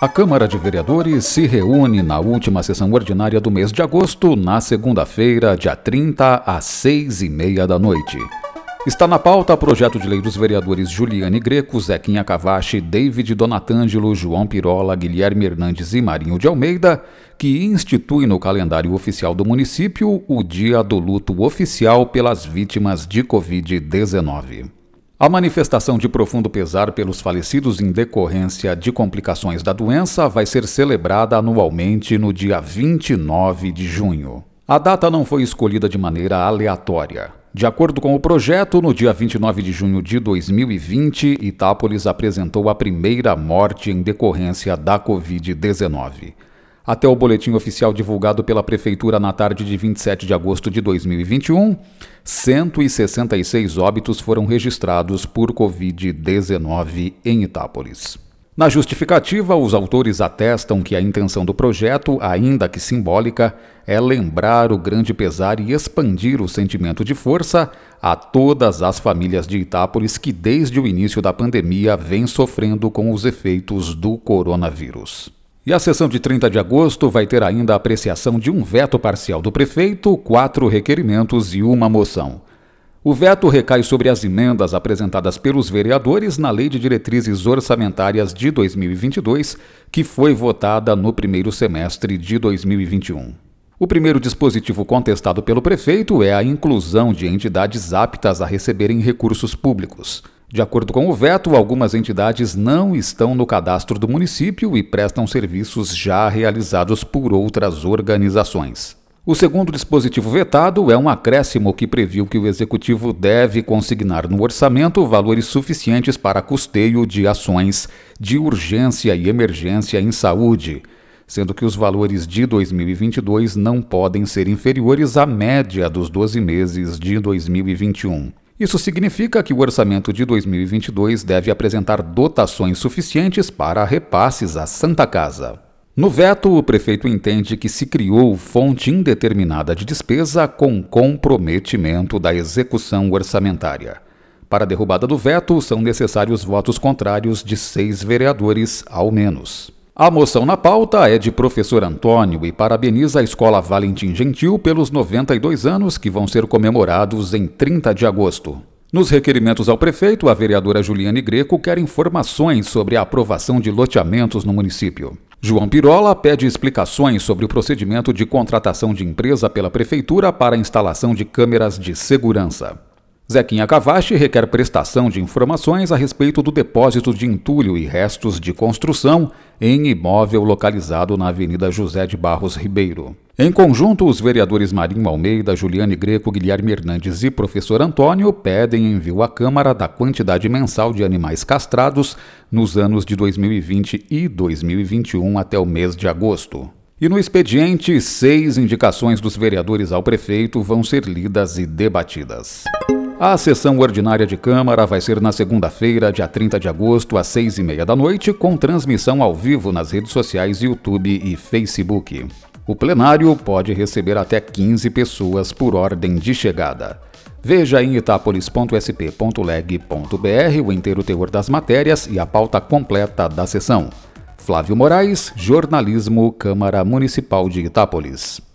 A Câmara de Vereadores se reúne na última sessão ordinária do mês de agosto, na segunda-feira, dia 30, às seis e meia da noite. Está na pauta projeto de lei dos vereadores Juliane Greco, Zequinha Cavache, David Donatângelo, João Pirola, Guilherme Hernandes e Marinho de Almeida, que institui no calendário oficial do município o Dia do Luto Oficial pelas Vítimas de Covid-19. A manifestação de profundo pesar pelos falecidos em decorrência de complicações da doença vai ser celebrada anualmente no dia 29 de junho. A data não foi escolhida de maneira aleatória. De acordo com o projeto, no dia 29 de junho de 2020, Itápolis apresentou a primeira morte em decorrência da Covid-19. Até o boletim oficial divulgado pela Prefeitura na tarde de 27 de agosto de 2021, 166 óbitos foram registrados por Covid-19 em Itápolis. Na justificativa, os autores atestam que a intenção do projeto, ainda que simbólica, é lembrar o grande pesar e expandir o sentimento de força a todas as famílias de Itápolis que, desde o início da pandemia, vêm sofrendo com os efeitos do coronavírus. E a sessão de 30 de agosto vai ter ainda a apreciação de um veto parcial do prefeito, quatro requerimentos e uma moção. O veto recai sobre as emendas apresentadas pelos vereadores na Lei de Diretrizes Orçamentárias de 2022, que foi votada no primeiro semestre de 2021. O primeiro dispositivo contestado pelo prefeito é a inclusão de entidades aptas a receberem recursos públicos. De acordo com o veto, algumas entidades não estão no cadastro do município e prestam serviços já realizados por outras organizações. O segundo dispositivo vetado é um acréscimo que previu que o executivo deve consignar no orçamento valores suficientes para custeio de ações de urgência e emergência em saúde, sendo que os valores de 2022 não podem ser inferiores à média dos 12 meses de 2021. Isso significa que o orçamento de 2022 deve apresentar dotações suficientes para repasses à Santa Casa. No veto, o prefeito entende que se criou fonte indeterminada de despesa com comprometimento da execução orçamentária. Para a derrubada do veto, são necessários votos contrários de seis vereadores, ao menos. A moção na pauta é de professor Antônio e parabeniza a Escola Valentim Gentil pelos 92 anos que vão ser comemorados em 30 de agosto. Nos requerimentos ao prefeito, a vereadora Juliane Greco quer informações sobre a aprovação de loteamentos no município. João Pirola pede explicações sobre o procedimento de contratação de empresa pela prefeitura para a instalação de câmeras de segurança. Zequinha Cavache requer prestação de informações a respeito do depósito de entulho e restos de construção em imóvel localizado na Avenida José de Barros Ribeiro. Em conjunto, os vereadores Marinho Almeida, Juliane Greco, Guilherme Hernandes e professor Antônio pedem envio à Câmara da quantidade mensal de animais castrados nos anos de 2020 e 2021 até o mês de agosto. E no expediente, seis indicações dos vereadores ao prefeito vão ser lidas e debatidas. A sessão ordinária de Câmara vai ser na segunda-feira, dia 30 de agosto, às seis e meia da noite, com transmissão ao vivo nas redes sociais YouTube e Facebook. O plenário pode receber até 15 pessoas por ordem de chegada. Veja em itapolis.sp.leg.br o inteiro teor das matérias e a pauta completa da sessão. Flávio Moraes, Jornalismo, Câmara Municipal de Itápolis.